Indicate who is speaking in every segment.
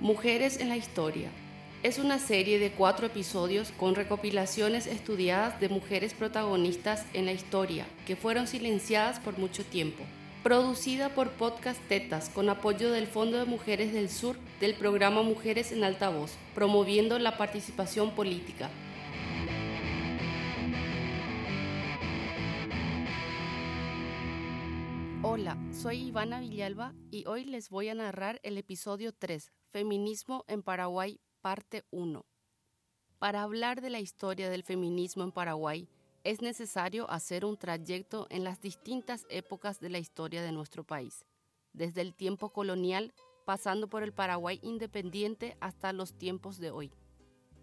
Speaker 1: Mujeres en la Historia. Es una serie de cuatro episodios con recopilaciones estudiadas de mujeres protagonistas en la historia que fueron silenciadas por mucho tiempo. Producida por Podcast Tetas con apoyo del Fondo de Mujeres del Sur del programa Mujeres en Altavoz, promoviendo la participación política. Hola, soy Ivana Villalba y hoy les voy a narrar el episodio 3, Feminismo en Paraguay, parte 1. Para hablar de la historia del feminismo en Paraguay, es necesario hacer un trayecto en las distintas épocas de la historia de nuestro país, desde el tiempo colonial, pasando por el Paraguay independiente hasta los tiempos de hoy.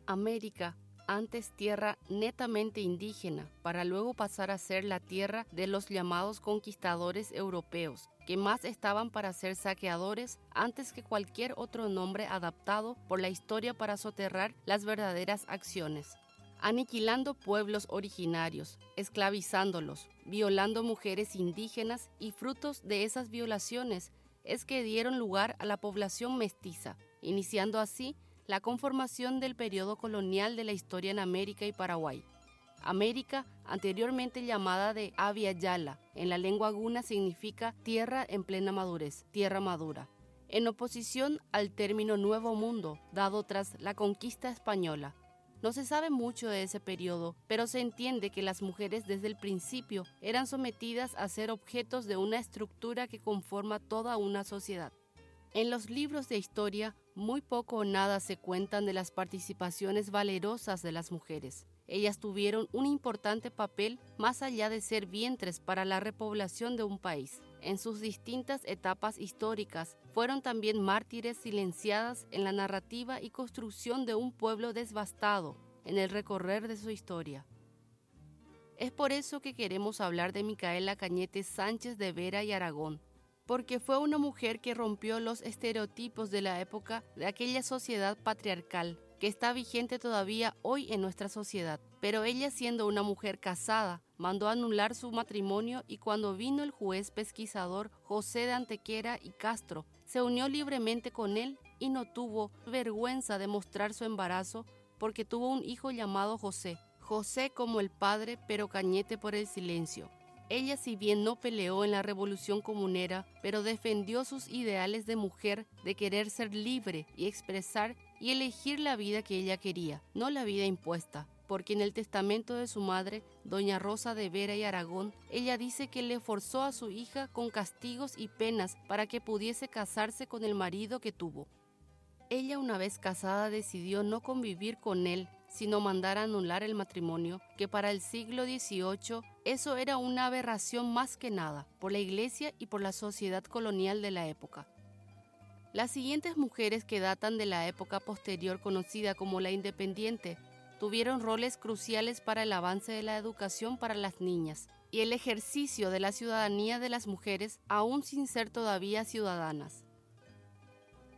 Speaker 1: América antes tierra netamente indígena, para luego pasar a ser la tierra de los llamados conquistadores europeos, que más estaban para ser saqueadores antes que cualquier otro nombre adaptado por la historia para soterrar las verdaderas acciones. Aniquilando pueblos originarios, esclavizándolos, violando mujeres indígenas y frutos de esas violaciones es que dieron lugar a la población mestiza, iniciando así la conformación del periodo colonial de la historia en América y Paraguay. América, anteriormente llamada de Avia Yala, en la lengua guna significa tierra en plena madurez, tierra madura, en oposición al término Nuevo Mundo, dado tras la conquista española. No se sabe mucho de ese periodo, pero se entiende que las mujeres desde el principio eran sometidas a ser objetos de una estructura que conforma toda una sociedad. En los libros de historia muy poco o nada se cuentan de las participaciones valerosas de las mujeres. Ellas tuvieron un importante papel más allá de ser vientres para la repoblación de un país. En sus distintas etapas históricas fueron también mártires silenciadas en la narrativa y construcción de un pueblo devastado en el recorrer de su historia. Es por eso que queremos hablar de Micaela Cañete Sánchez de Vera y Aragón, porque fue una mujer que rompió los estereotipos de la época de aquella sociedad patriarcal que está vigente todavía hoy en nuestra sociedad. Pero ella siendo una mujer casada, mandó anular su matrimonio y cuando vino el juez pesquisador José de Antequera y Castro, se unió libremente con él y no tuvo vergüenza de mostrar su embarazo porque tuvo un hijo llamado José. José como el padre, pero Cañete por el silencio. Ella si bien no peleó en la revolución comunera, pero defendió sus ideales de mujer, de querer ser libre y expresar y elegir la vida que ella quería, no la vida impuesta, porque en el testamento de su madre, doña Rosa de Vera y Aragón, ella dice que le forzó a su hija con castigos y penas para que pudiese casarse con el marido que tuvo. Ella una vez casada decidió no convivir con él, sino mandar anular el matrimonio, que para el siglo XVIII eso era una aberración más que nada, por la iglesia y por la sociedad colonial de la época. Las siguientes mujeres que datan de la época posterior conocida como la independiente tuvieron roles cruciales para el avance de la educación para las niñas y el ejercicio de la ciudadanía de las mujeres aún sin ser todavía ciudadanas.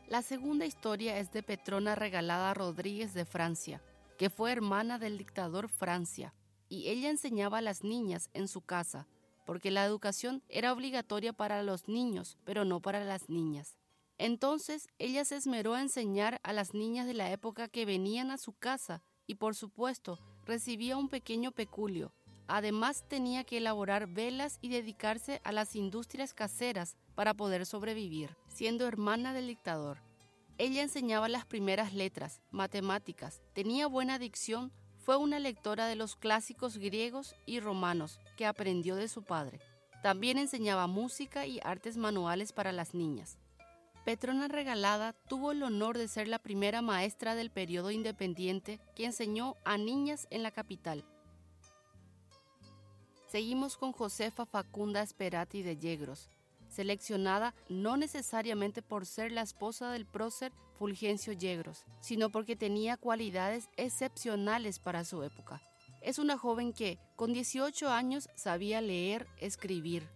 Speaker 1: La segunda historia es de Petrona Regalada Rodríguez de Francia, que fue hermana del dictador Francia, y ella enseñaba a las niñas en su casa, porque la educación era obligatoria para los niños, pero no para las niñas. Entonces ella se esmeró a enseñar a las niñas de la época que venían a su casa y por supuesto recibía un pequeño peculio. Además tenía que elaborar velas y dedicarse a las industrias caseras para poder sobrevivir, siendo hermana del dictador. Ella enseñaba las primeras letras, matemáticas, tenía buena dicción, fue una lectora de los clásicos griegos y romanos que aprendió de su padre. También enseñaba música y artes manuales para las niñas. Petrona Regalada tuvo el honor de ser la primera maestra del periodo independiente que enseñó a niñas en la capital. Seguimos con Josefa Facunda Esperati de Yegros, seleccionada no necesariamente por ser la esposa del prócer Fulgencio Yegros, sino porque tenía cualidades excepcionales para su época. Es una joven que, con 18 años, sabía leer, escribir.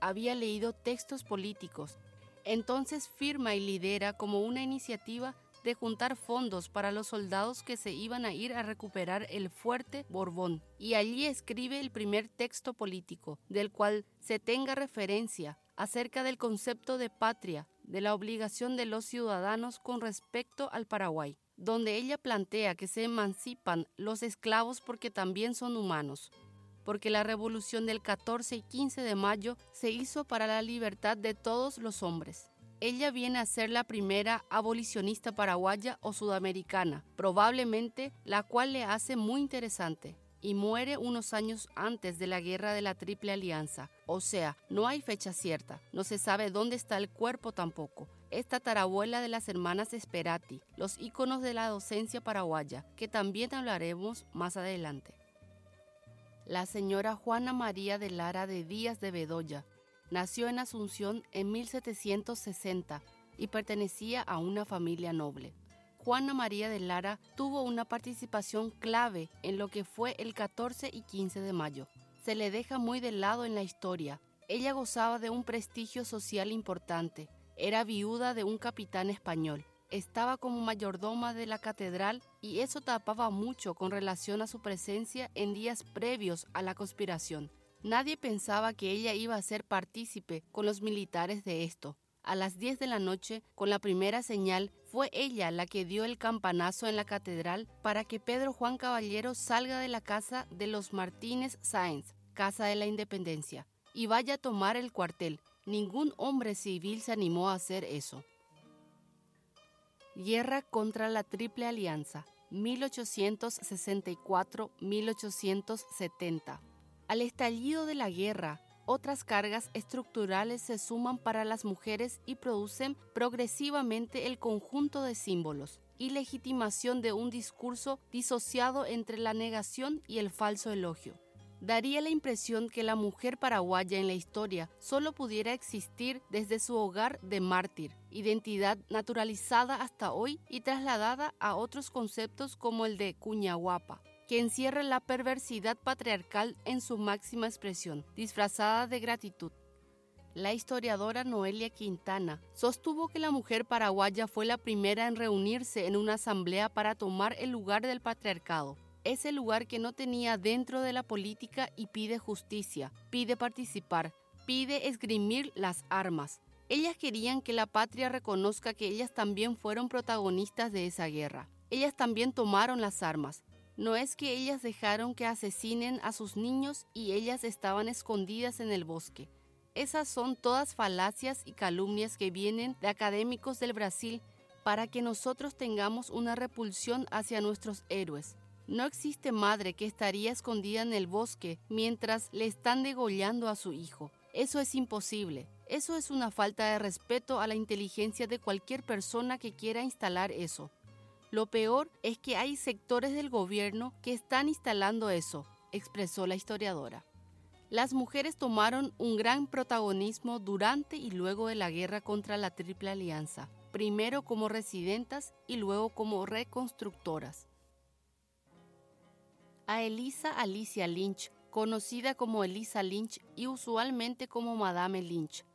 Speaker 1: Había leído textos políticos. Entonces firma y lidera como una iniciativa de juntar fondos para los soldados que se iban a ir a recuperar el fuerte Borbón, y allí escribe el primer texto político, del cual se tenga referencia acerca del concepto de patria, de la obligación de los ciudadanos con respecto al Paraguay, donde ella plantea que se emancipan los esclavos porque también son humanos, porque la revolución del 14 y 15 de mayo se hizo para la libertad de todos los hombres. Ella viene a ser la primera abolicionista paraguaya o sudamericana, probablemente la cual le hace muy interesante, y muere unos años antes de la guerra de la Triple Alianza. O sea, no hay fecha cierta, no se sabe dónde está el cuerpo tampoco. Esta tarabuela de las hermanas Esperati, los íconos de la docencia paraguaya, que también hablaremos más adelante. La señora Juana María de Lara de Díaz de Bedoya nació en Asunción en 1760 y pertenecía a una familia noble. Juana María de Lara tuvo una participación clave en lo que fue el 14 y 15 de mayo. Se le deja muy de lado en la historia. Ella gozaba de un prestigio social importante. Era viuda de un capitán español. Estaba como mayordoma de la catedral y eso tapaba mucho con relación a su presencia en días previos a la conspiración. Nadie pensaba que ella iba a ser partícipe con los militares de esto. A las 10 de la noche, con la primera señal, fue ella la que dio el campanazo en la catedral para que Pedro Juan Caballero salga de la casa de los Martínez Sáenz, Casa de la Independencia, y vaya a tomar el cuartel. Ningún hombre civil se animó a hacer eso. Guerra contra la Triple Alianza, 1864-1870. Al estallido de la guerra, otras cargas estructurales se suman para las mujeres y producen progresivamente el conjunto de símbolos y legitimación de un discurso disociado entre la negación y el falso elogio. Daría la impresión que la mujer paraguaya en la historia solo pudiera existir desde su hogar de mártir, identidad naturalizada hasta hoy y trasladada a otros conceptos como el de cuñahuapa que encierra la perversidad patriarcal en su máxima expresión, disfrazada de gratitud. La historiadora Noelia Quintana sostuvo que la mujer paraguaya fue la primera en reunirse en una asamblea para tomar el lugar del patriarcado, ese lugar que no tenía dentro de la política y pide justicia, pide participar, pide esgrimir las armas. Ellas querían que la patria reconozca que ellas también fueron protagonistas de esa guerra. Ellas también tomaron las armas, no es que ellas dejaron que asesinen a sus niños y ellas estaban escondidas en el bosque. Esas son todas falacias y calumnias que vienen de académicos del Brasil para que nosotros tengamos una repulsión hacia nuestros héroes. No existe madre que estaría escondida en el bosque mientras le están degollando a su hijo. Eso es imposible. Eso es una falta de respeto a la inteligencia de cualquier persona que quiera instalar eso. Lo peor es que hay sectores del gobierno que están instalando eso, expresó la historiadora. Las mujeres tomaron un gran protagonismo durante y luego de la guerra contra la Triple Alianza, primero como residentas y luego como reconstructoras. A Elisa Alicia Lynch, conocida como Elisa Lynch y usualmente como Madame Lynch,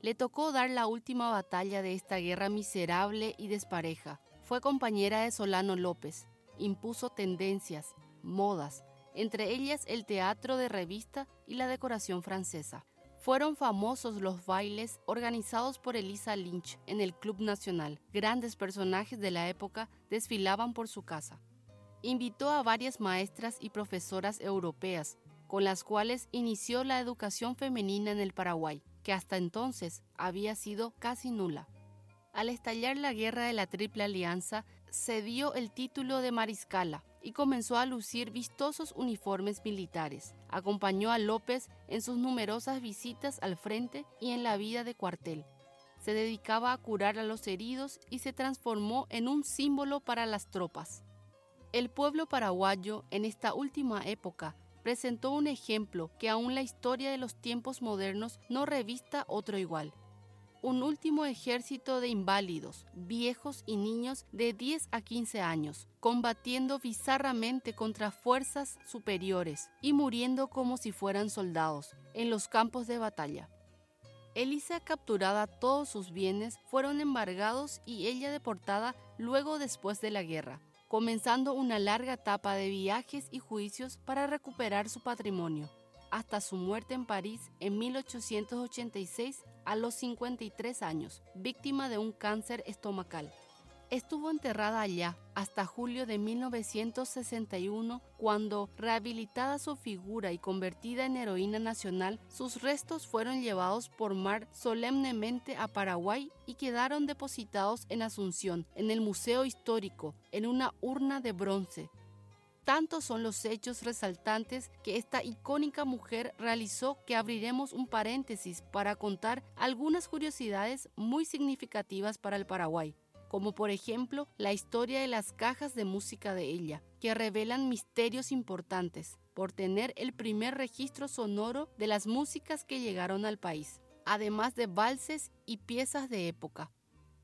Speaker 1: le tocó dar la última batalla de esta guerra miserable y despareja fue compañera de Solano López, impuso tendencias, modas, entre ellas el teatro de revista y la decoración francesa. Fueron famosos los bailes organizados por Elisa Lynch en el Club Nacional. Grandes personajes de la época desfilaban por su casa. Invitó a varias maestras y profesoras europeas, con las cuales inició la educación femenina en el Paraguay, que hasta entonces había sido casi nula. Al estallar la guerra de la Triple Alianza, se dio el título de mariscala y comenzó a lucir vistosos uniformes militares. Acompañó a López en sus numerosas visitas al frente y en la vida de cuartel. Se dedicaba a curar a los heridos y se transformó en un símbolo para las tropas. El pueblo paraguayo en esta última época presentó un ejemplo que aún la historia de los tiempos modernos no revista otro igual un último ejército de inválidos, viejos y niños de 10 a 15 años, combatiendo bizarramente contra fuerzas superiores y muriendo como si fueran soldados en los campos de batalla. Elisa capturada todos sus bienes fueron embargados y ella deportada luego después de la guerra, comenzando una larga etapa de viajes y juicios para recuperar su patrimonio, hasta su muerte en París en 1886 a los 53 años, víctima de un cáncer estomacal. Estuvo enterrada allá hasta julio de 1961, cuando, rehabilitada su figura y convertida en heroína nacional, sus restos fueron llevados por mar solemnemente a Paraguay y quedaron depositados en Asunción, en el Museo Histórico, en una urna de bronce. Tantos son los hechos resaltantes que esta icónica mujer realizó que abriremos un paréntesis para contar algunas curiosidades muy significativas para el Paraguay como por ejemplo la historia de las cajas de música de ella, que revelan misterios importantes por tener el primer registro sonoro de las músicas que llegaron al país, además de valses y piezas de época.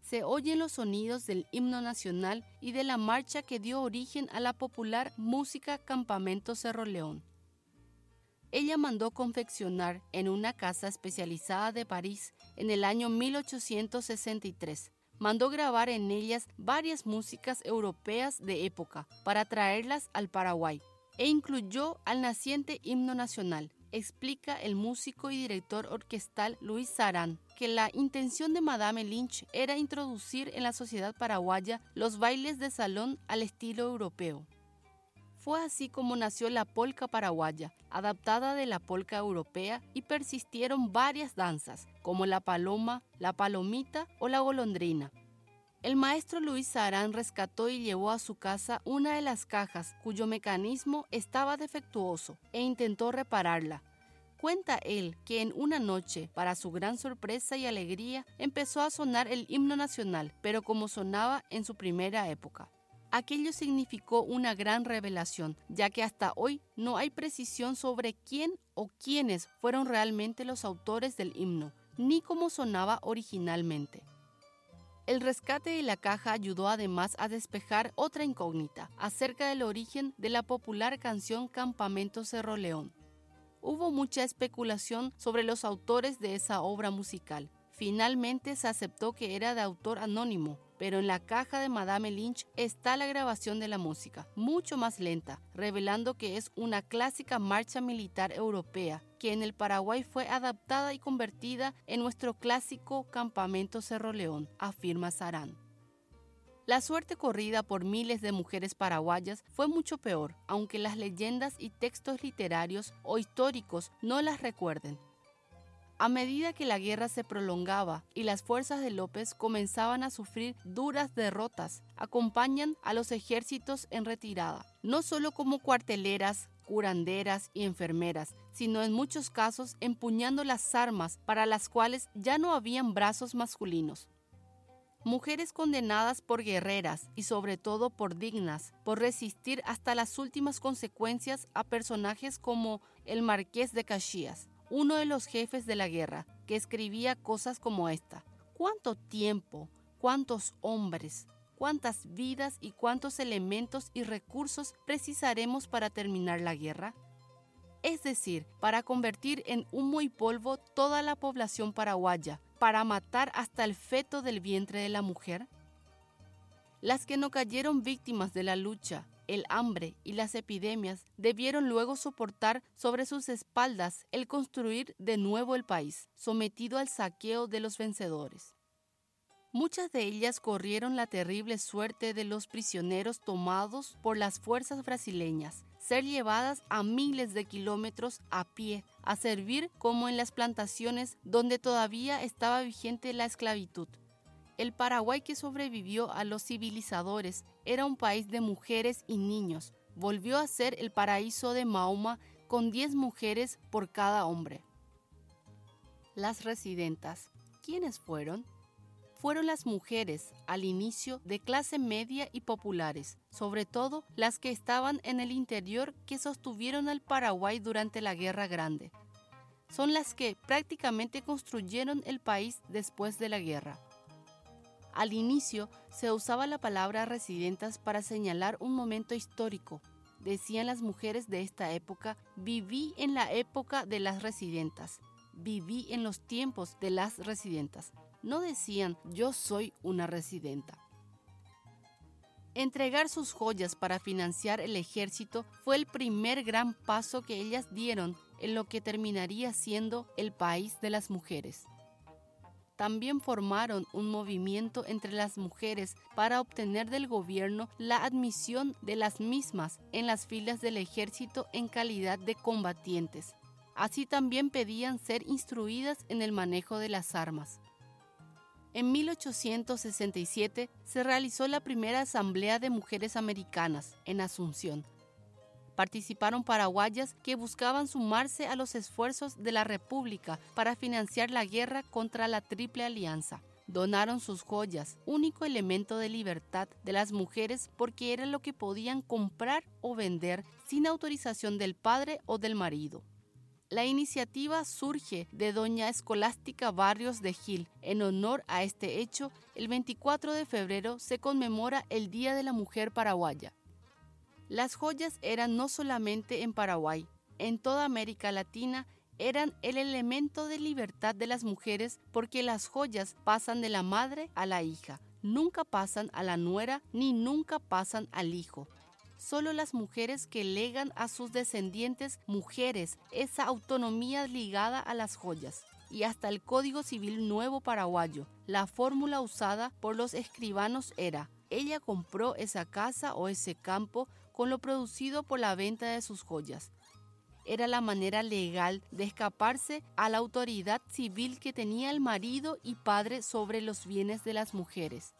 Speaker 1: Se oyen los sonidos del himno nacional y de la marcha que dio origen a la popular música Campamento Cerro León. Ella mandó confeccionar en una casa especializada de París en el año 1863 mandó grabar en ellas varias músicas europeas de época para traerlas al Paraguay e incluyó al naciente himno nacional. Explica el músico y director orquestal Luis Sarán que la intención de Madame Lynch era introducir en la sociedad paraguaya los bailes de salón al estilo europeo. Fue así como nació la polca paraguaya, adaptada de la polca europea, y persistieron varias danzas, como la paloma, la palomita o la golondrina. El maestro Luis Sarán rescató y llevó a su casa una de las cajas cuyo mecanismo estaba defectuoso e intentó repararla. Cuenta él que en una noche, para su gran sorpresa y alegría, empezó a sonar el himno nacional, pero como sonaba en su primera época. Aquello significó una gran revelación, ya que hasta hoy no hay precisión sobre quién o quiénes fueron realmente los autores del himno, ni cómo sonaba originalmente. El rescate de la caja ayudó además a despejar otra incógnita acerca del origen de la popular canción Campamento Cerro León. Hubo mucha especulación sobre los autores de esa obra musical. Finalmente se aceptó que era de autor anónimo, pero en la caja de Madame Lynch está la grabación de la música, mucho más lenta, revelando que es una clásica marcha militar europea que en el Paraguay fue adaptada y convertida en nuestro clásico campamento Cerro León, afirma Sarán. La suerte corrida por miles de mujeres paraguayas fue mucho peor, aunque las leyendas y textos literarios o históricos no las recuerden. A medida que la guerra se prolongaba y las fuerzas de López comenzaban a sufrir duras derrotas, acompañan a los ejércitos en retirada, no solo como cuarteleras, curanderas y enfermeras, sino en muchos casos empuñando las armas para las cuales ya no habían brazos masculinos. Mujeres condenadas por guerreras y sobre todo por dignas, por resistir hasta las últimas consecuencias a personajes como el marqués de Caxias, uno de los jefes de la guerra, que escribía cosas como esta. ¿Cuánto tiempo, cuántos hombres, cuántas vidas y cuántos elementos y recursos precisaremos para terminar la guerra? Es decir, para convertir en humo y polvo toda la población paraguaya, para matar hasta el feto del vientre de la mujer. Las que no cayeron víctimas de la lucha el hambre y las epidemias debieron luego soportar sobre sus espaldas el construir de nuevo el país, sometido al saqueo de los vencedores. Muchas de ellas corrieron la terrible suerte de los prisioneros tomados por las fuerzas brasileñas, ser llevadas a miles de kilómetros a pie, a servir como en las plantaciones donde todavía estaba vigente la esclavitud. El Paraguay que sobrevivió a los civilizadores era un país de mujeres y niños. Volvió a ser el paraíso de Mahoma con 10 mujeres por cada hombre. Las residentas. ¿Quiénes fueron? Fueron las mujeres, al inicio, de clase media y populares, sobre todo las que estaban en el interior que sostuvieron al Paraguay durante la Guerra Grande. Son las que prácticamente construyeron el país después de la guerra. Al inicio se usaba la palabra residentas para señalar un momento histórico. Decían las mujeres de esta época, viví en la época de las residentas, viví en los tiempos de las residentas. No decían yo soy una residenta. Entregar sus joyas para financiar el ejército fue el primer gran paso que ellas dieron en lo que terminaría siendo el país de las mujeres. también formaron un movimiento entre las mujeres para obtener del gobierno la admisión de las mismas en las filas del ejército en calidad de combatientes. Así también pedían ser instruidas en el manejo de las armas. En 1867 se realizó la primera Asamblea de Mujeres Americanas en Asunción. Participaron paraguayas que buscaban sumarse a los esfuerzos de la República para financiar la guerra contra la Triple Alianza. Donaron sus joyas, único elemento de libertad de las mujeres porque era lo que podían comprar o vender sin autorización del padre o del marido. La iniciativa surge de doña Escolástica Barrios de Gil. En honor a este hecho, el 24 de febrero se conmemora el Día de la Mujer Paraguaya. Las joyas eran no solamente en Paraguay, en toda América Latina eran el elemento de libertad de las mujeres porque las joyas pasan de la madre a la hija, nunca pasan a la nuera ni nunca pasan al hijo solo las mujeres que legan a sus descendientes mujeres esa autonomía ligada a las joyas y hasta el Código Civil Nuevo Paraguayo. La fórmula usada por los escribanos era, ella compró esa casa o ese campo con lo producido por la venta de sus joyas. Era la manera legal de escaparse a la autoridad civil que tenía el marido y padre sobre los bienes de las mujeres.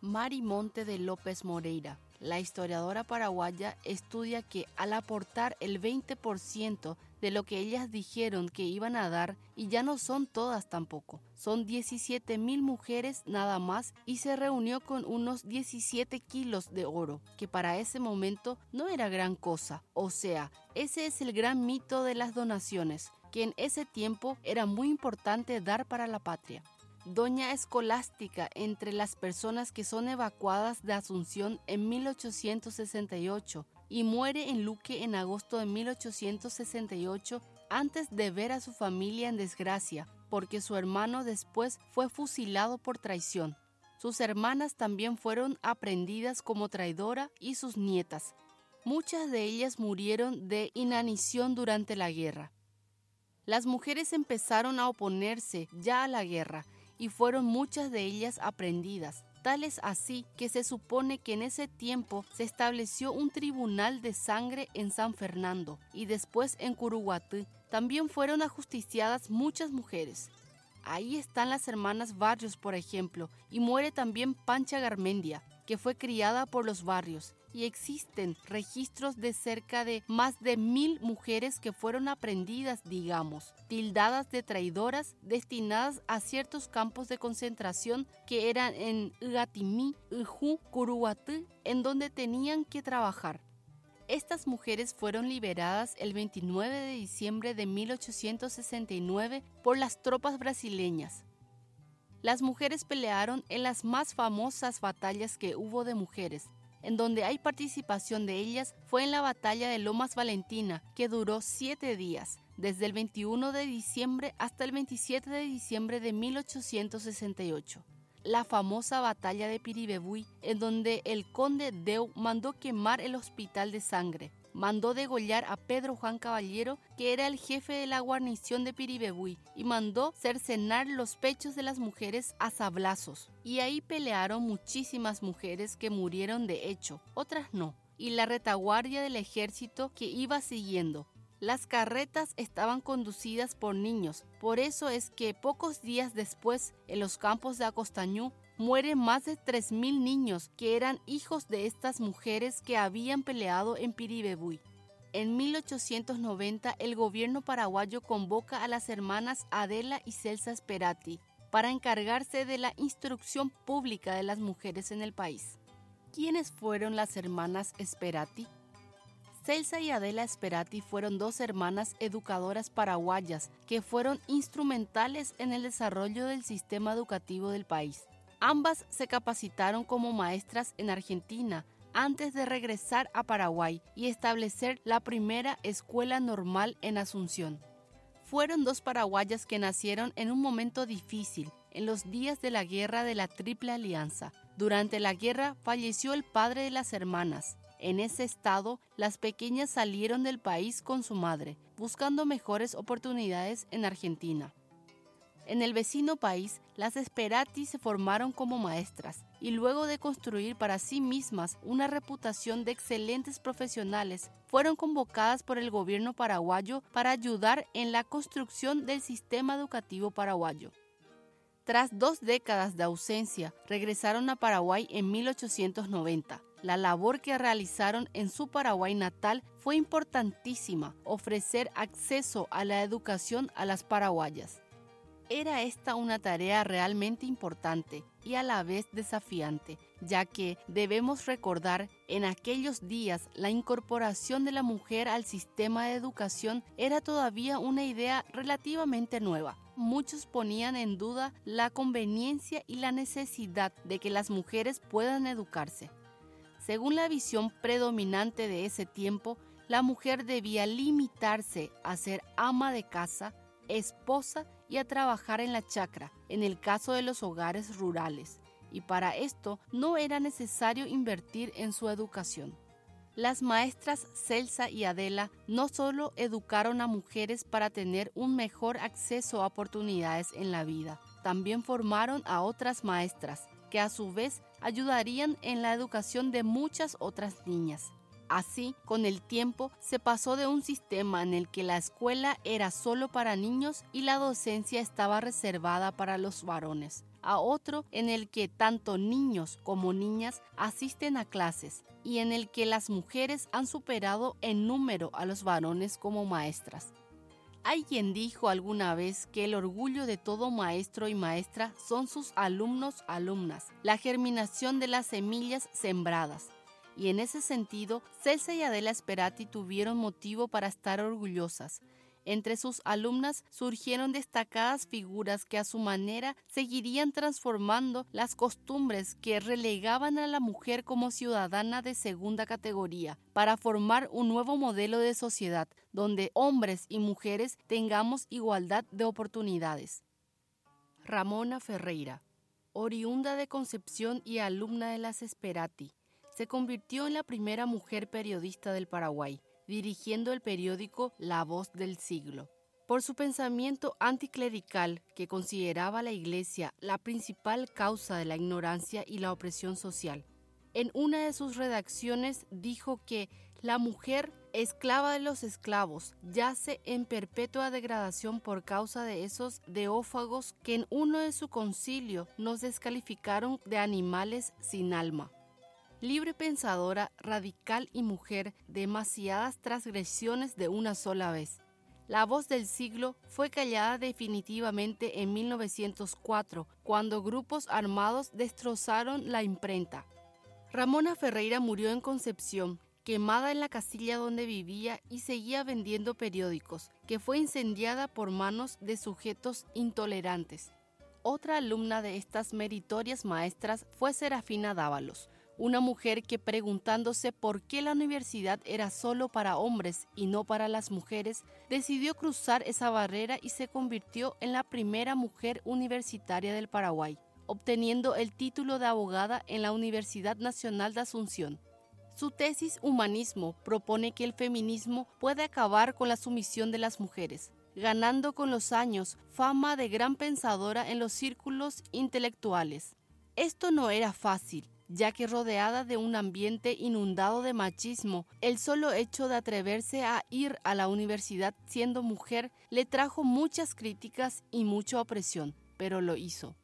Speaker 1: Mari Monte de López Moreira, la historiadora paraguaya estudia que al aportar el 20% de lo que ellas dijeron que iban a dar, y ya no son todas tampoco, son 17 mil mujeres nada más y se reunió con unos 17 kilos de oro, que para ese momento no era gran cosa. O sea, ese es el gran mito de las donaciones, que en ese tiempo era muy importante dar para la patria. Doña Escolástica entre las personas que son evacuadas de Asunción en 1868 y muere en Luque en agosto de 1868 antes de ver a su familia en desgracia, porque su hermano después fue fusilado por traición. Sus hermanas también fueron aprendidas como traidora y sus nietas. Muchas de ellas murieron de inanición durante la guerra. Las mujeres empezaron a oponerse ya a la guerra y fueron muchas de ellas aprendidas. Tales así que se supone que en ese tiempo se estableció un tribunal de sangre en San Fernando y después en Curuguatú. También fueron ajusticiadas muchas mujeres. Ahí están las hermanas Barrios, por ejemplo, y muere también Pancha Garmendia, que fue criada por los barrios y existen registros de cerca de más de mil mujeres que fueron aprendidas, digamos, tildadas de traidoras, destinadas a ciertos campos de concentración que eran en Ugatimí, Ujú, Curuguatú, en donde tenían que trabajar. Estas mujeres fueron liberadas el 29 de diciembre de 1869 por las tropas brasileñas. Las mujeres pelearon en las más famosas batallas que hubo de mujeres, en donde hay participación de ellas fue en la batalla de Lomas Valentina, que duró siete días, desde el 21 de diciembre hasta el 27 de diciembre de 1868. La famosa batalla de Piribebuy, en donde el conde Deu mandó quemar el hospital de sangre, mandó degollar a Pedro Juan Caballero, que era el jefe de la guarnición de Piribebuy, y mandó cercenar los pechos de las mujeres a sablazos. Y ahí pelearon muchísimas mujeres que murieron de hecho, otras no. Y la retaguardia del ejército que iba siguiendo, las carretas estaban conducidas por niños, por eso es que pocos días después, en los campos de Acostañú, mueren más de 3.000 niños que eran hijos de estas mujeres que habían peleado en Piribebuy. En 1890 el gobierno paraguayo convoca a las hermanas Adela y Celsa Sperati para encargarse de la instrucción pública de las mujeres en el país. ¿Quiénes fueron las hermanas Sperati? Celsa y Adela Sperati fueron dos hermanas educadoras paraguayas que fueron instrumentales en el desarrollo del sistema educativo del país. Ambas se capacitaron como maestras en Argentina antes de regresar a Paraguay y establecer la primera escuela normal en Asunción. Fueron dos paraguayas que nacieron en un momento difícil, en los días de la guerra de la Triple Alianza. Durante la guerra falleció el padre de las hermanas. En ese estado, las pequeñas salieron del país con su madre, buscando mejores oportunidades en Argentina. En el vecino país, las Esperati se formaron como maestras y luego de construir para sí mismas una reputación de excelentes profesionales, fueron convocadas por el gobierno paraguayo para ayudar en la construcción del sistema educativo paraguayo. Tras dos décadas de ausencia, regresaron a Paraguay en 1890 la labor que realizaron en su Paraguay natal fue importantísima, ofrecer acceso a la educación a las paraguayas. Era esta una tarea realmente importante y a la vez desafiante, ya que debemos recordar en aquellos días la incorporación de la mujer al sistema de educación era todavía una idea relativamente nueva. Muchos ponían en duda la conveniencia y la necesidad de que las mujeres puedan educarse. Según la visión predominante de ese tiempo, la mujer debía limitarse a ser ama de casa, esposa y a trabajar en la chacra, en el caso de los hogares rurales, y para esto no era necesario invertir en su educación. Las maestras Celsa y Adela no solo educaron a mujeres para tener un mejor acceso a oportunidades en la vida, también formaron a otras maestras, que a su vez ayudarían en la educación de muchas otras niñas. Así, con el tiempo, se pasó de un sistema en el que la escuela era solo para niños y la docencia estaba reservada para los varones, a otro en el que tanto niños como niñas asisten a clases y en el que las mujeres han superado en número a los varones como maestras. Alguien dijo alguna vez que el orgullo de todo maestro y maestra son sus alumnos alumnas, la germinación de las semillas sembradas. Y en ese sentido, Celsa y Adela Esperati tuvieron motivo para estar orgullosas, entre sus alumnas surgieron destacadas figuras que a su manera seguirían transformando las costumbres que relegaban a la mujer como ciudadana de segunda categoría para formar un nuevo modelo de sociedad donde hombres y mujeres tengamos igualdad de oportunidades. Ramona Ferreira, oriunda de Concepción y alumna de las Esperati, se convirtió en la primera mujer periodista del Paraguay dirigiendo el periódico La Voz del Siglo. Por su pensamiento anticlerical, que consideraba la Iglesia la principal causa de la ignorancia y la opresión social. En una de sus redacciones dijo que la mujer, esclava de los esclavos, yace en perpetua degradación por causa de esos deófagos que en uno de su concilio nos descalificaron de animales sin alma libre pensadora, radical y mujer, demasiadas transgresiones de una sola vez. La voz del siglo fue callada definitivamente en 1904, cuando grupos armados destrozaron la imprenta. Ramona Ferreira murió en Concepción, quemada en la casilla donde vivía y seguía vendiendo periódicos, que fue incendiada por manos de sujetos intolerantes. Otra alumna de estas meritorias maestras fue Serafina Dávalos, una mujer que preguntándose por qué la universidad era solo para hombres y no para las mujeres, decidió cruzar esa barrera y se convirtió en la primera mujer universitaria del Paraguay, obteniendo el título de abogada en la Universidad Nacional de Asunción. Su tesis Humanismo propone que el feminismo puede acabar con la sumisión de las mujeres, ganando con los años fama de gran pensadora en los círculos intelectuales. Esto no era fácil, ya que rodeada de un ambiente inundado de machismo, el solo hecho de atreverse a ir a la universidad siendo mujer le trajo muchas críticas y mucha opresión, pero lo hizo.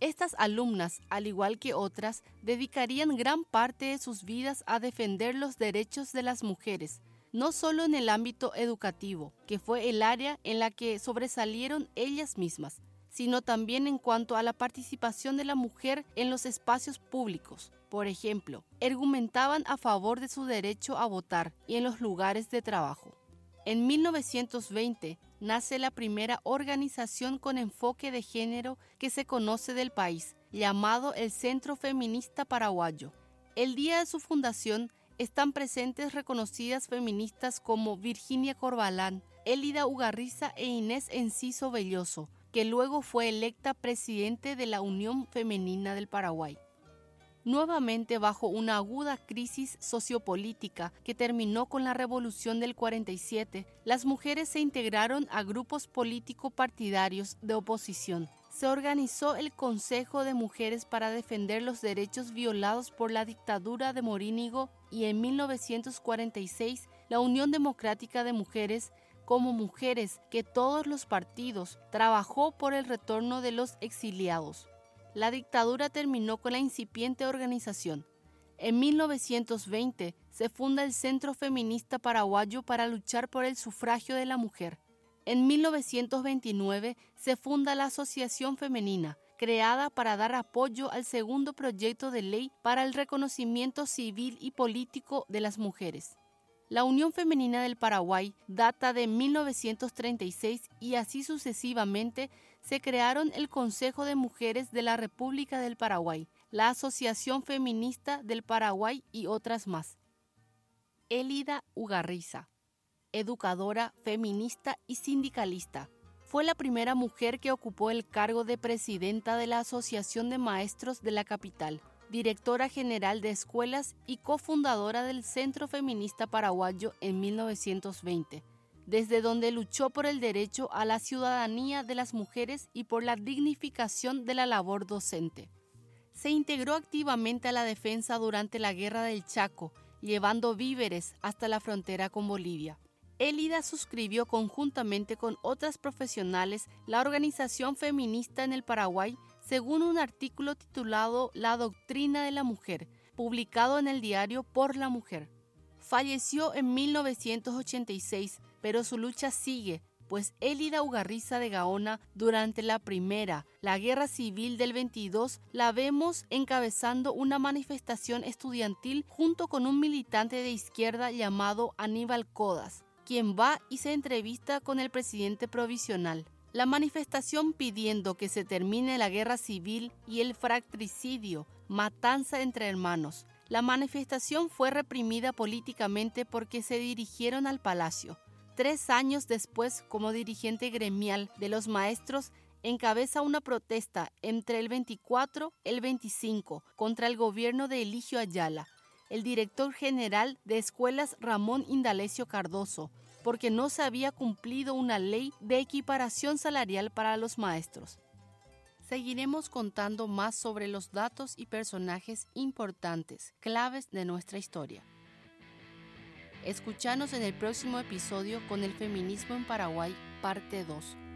Speaker 1: Estas alumnas, al igual que otras, dedicarían gran parte de sus vidas a defender los derechos de las mujeres, no solo en el ámbito educativo, que fue el área en la que sobresalieron ellas mismas, sino también en cuanto a la participación de la mujer en los espacios públicos. Por ejemplo, argumentaban a favor de su derecho a votar y en los lugares de trabajo. En 1920 nace la primera organización con enfoque de género que se conoce del país, llamado el Centro Feminista Paraguayo. El día de su fundación están presentes reconocidas feministas como Virginia Corbalán, Elida Ugarriza e Inés Enciso Belloso, que luego fue electa presidente de la Unión Femenina del Paraguay. nuevamente bajo una aguda crisis sociopolítica que terminó con la Revolución del 47, las mujeres se integraron a grupos político-partidarios de oposición. Se organizó el Consejo de Mujeres para defender los derechos violados por la dictadura de Morínigo y en 1946 la Unión Democrática de Mujeres como mujeres que todos los partidos trabajó por el retorno de los exiliados la dictadura terminó con la incipiente organización. En 1920 se funda el Centro Feminista Paraguayo para luchar por el sufragio de la mujer. En 1929 se funda la Asociación Femenina, creada para dar apoyo al segundo proyecto de ley para el reconocimiento civil y político de las mujeres. La Unión Femenina del Paraguay data de 1936 y así sucesivamente se crearon el Consejo de Mujeres de la República del Paraguay, la Asociación Feminista del Paraguay y otras más. Elida Ugarriza, educadora, feminista y sindicalista, fue la primera mujer que ocupó el cargo de presidenta de la Asociación de Maestros de la capital, directora general de escuelas y cofundadora del Centro Feminista Paraguayo en 1920 desde donde luchó por el derecho a la ciudadanía de las mujeres y por la dignificación de la labor docente. Se integró activamente a la defensa durante la Guerra del Chaco, llevando víveres hasta la frontera con Bolivia. Elida suscribió conjuntamente con otras profesionales la organización feminista en el Paraguay según un artículo titulado La doctrina de la mujer, publicado en el diario Por la Mujer. Falleció en 1986 pero su lucha sigue, pues Elida Ugarriza de Gaona durante la primera, la guerra civil del 22, la vemos encabezando una manifestación estudiantil junto con un militante de izquierda llamado Aníbal Codas, quien va y se entrevista con el presidente provisional. La manifestación pidiendo que se termine la guerra civil y el fratricidio, matanza entre hermanos. La manifestación fue reprimida políticamente porque se dirigieron al palacio. Tres años después, como dirigente gremial de los maestros, encabeza una protesta entre el 24 y el 25 contra el gobierno de Eligio Ayala, el director general de escuelas Ramón Indalecio Cardoso, porque no se había cumplido una ley de equiparación salarial para los maestros. Seguiremos contando más sobre los datos y personajes importantes, claves de nuestra historia. Escuchanos en el próximo episodio con el feminismo en Paraguay, parte 2.